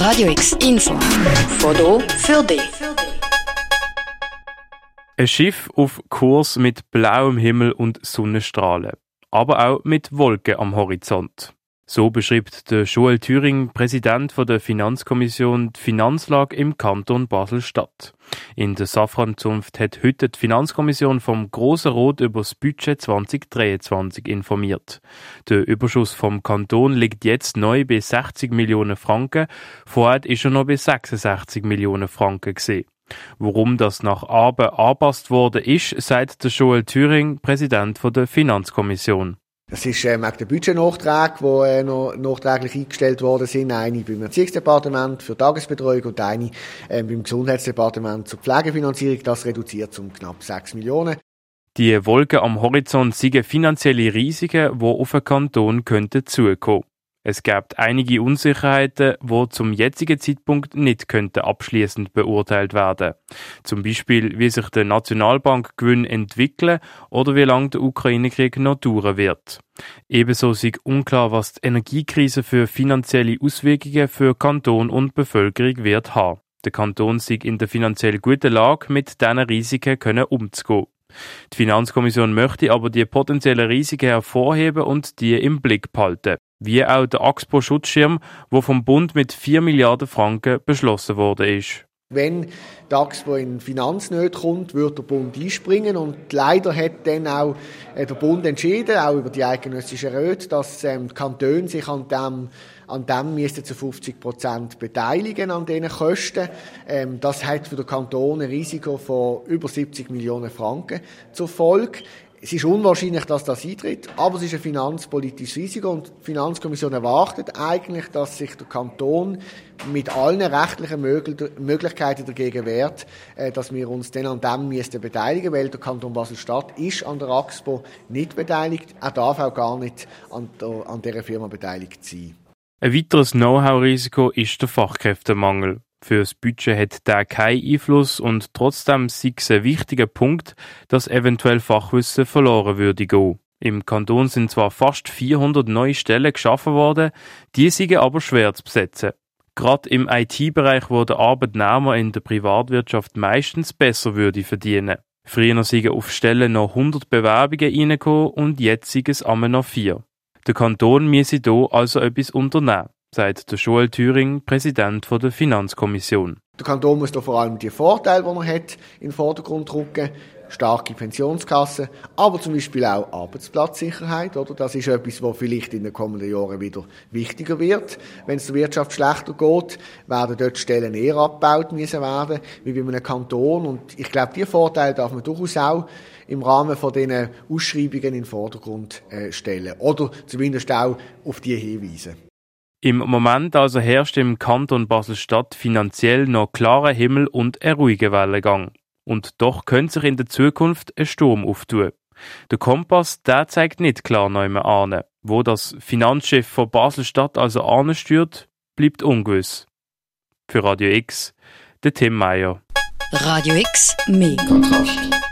Radio X Info. Foto für dich. Ein Schiff auf Kurs mit blauem Himmel und Sonnenstrahlen, aber auch mit Wolken am Horizont. So beschreibt der Joel Thüring, Präsident der Finanzkommission, die Finanzlage im Kanton Basel-Stadt. In der Safranzunft hat heute die Finanzkommission vom Grossen Rot über das Budget 2023 informiert. Der Überschuss vom Kanton liegt jetzt neu bei 60 Millionen Franken. Vorher ist er noch bei 66 Millionen Franken gesehen. Warum das nach Abend angepasst worden ist, sagt der Joel Thüring, Präsident der Finanzkommission. Das ist ähm, auch der Budgetnachträge, die äh, noch nachträglich eingestellt worden sind. Eine beim Erziehungsdepartement für Tagesbetreuung und eine ähm, beim Gesundheitsdepartement zur Pflegefinanzierung. Das reduziert um knapp 6 Millionen. Die Wolken am Horizont sind finanzielle Risiken, die auf den Kanton könnten zukommen. Es gibt einige Unsicherheiten, wo zum jetzigen Zeitpunkt nicht könnte abschließend beurteilt werden. Zum Beispiel, wie sich der Nationalbankgewinn entwickeln oder wie lange der Ukraine-Krieg noch dauern wird. Ebenso ist unklar, was die Energiekrise für finanzielle Auswirkungen für Kanton und Bevölkerung wird haben. Der Kanton sieht in der finanziell guten Lage, mit diesen Risiken umzugehen. Die Finanzkommission möchte aber die potenziellen Risiken hervorheben und die im Blick behalten wie auch der AXPO-Schutzschirm, wo vom Bund mit 4 Milliarden Franken beschlossen worden ist. Wenn die AXPO in Finanznöte kommt, wird der Bund einspringen und leider hat dann auch äh, der Bund entschieden, auch über die eidgenössische Räte, dass ähm, die Kantone sich an dem an dem müssten zu 50 Prozent beteiligen an diesen Kosten. Ähm, das hat für den Kanton ein Risiko von über 70 Millionen Franken zur Folge. Es ist unwahrscheinlich, dass das eintritt, aber es ist ein finanzpolitisches Risiko und die Finanzkommission erwartet eigentlich, dass sich der Kanton mit allen rechtlichen Möglichkeiten dagegen wehrt, äh, dass wir uns dann an dem müssten beteiligen, weil der Kanton Basel-Stadt ist an der AXPO nicht beteiligt, er darf auch gar nicht an, der, an dieser Firma beteiligt sein. Ein weiteres Know-how-Risiko ist der Fachkräftemangel. Für das Budget hat der keinen Einfluss und trotzdem sei es ein wichtiger Punkt, dass eventuell Fachwissen verloren würde gehen. Im Kanton sind zwar fast 400 neue Stellen geschaffen worden, die sind aber schwer zu besetzen. Gerade im IT-Bereich, wo der Arbeitnehmer in der Privatwirtschaft meistens besser würde verdienen. Früher sind auf Stellen noch 100 Bewerbungen reingekommen und jetzt sind es einmal noch vier. Der Kanton müsse hier also etwas unternehmen sagt der Joel Thüring, Präsident der Finanzkommission. Der Kanton muss da vor allem die Vorteile, die er hat, in den Vordergrund rücken. Starke Pensionskassen, aber zum Beispiel auch Arbeitsplatzsicherheit, oder? Das ist etwas, was vielleicht in den kommenden Jahren wieder wichtiger wird. Wenn es der Wirtschaft schlechter geht, werden dort Stellen eher abgebaut müssen werden, wie bei einem Kanton. Und ich glaube, diese Vorteile darf man durchaus auch im Rahmen von diesen Ausschreibungen in den Vordergrund äh, stellen. Oder zumindest auch auf die hinweisen. Im Moment also herrscht im Kanton Basel-Stadt finanziell noch klarer Himmel und ein ruhiger Wellengang. Und doch könnte sich in der Zukunft ein Sturm auftun. Der Kompass, der zeigt nicht klar neu mehr an. Wo das Finanzchef von Basel-Stadt also ansteuert, bleibt ungewiss. Für Radio X, der Tim Meyer. Radio X, mehr Kontrast.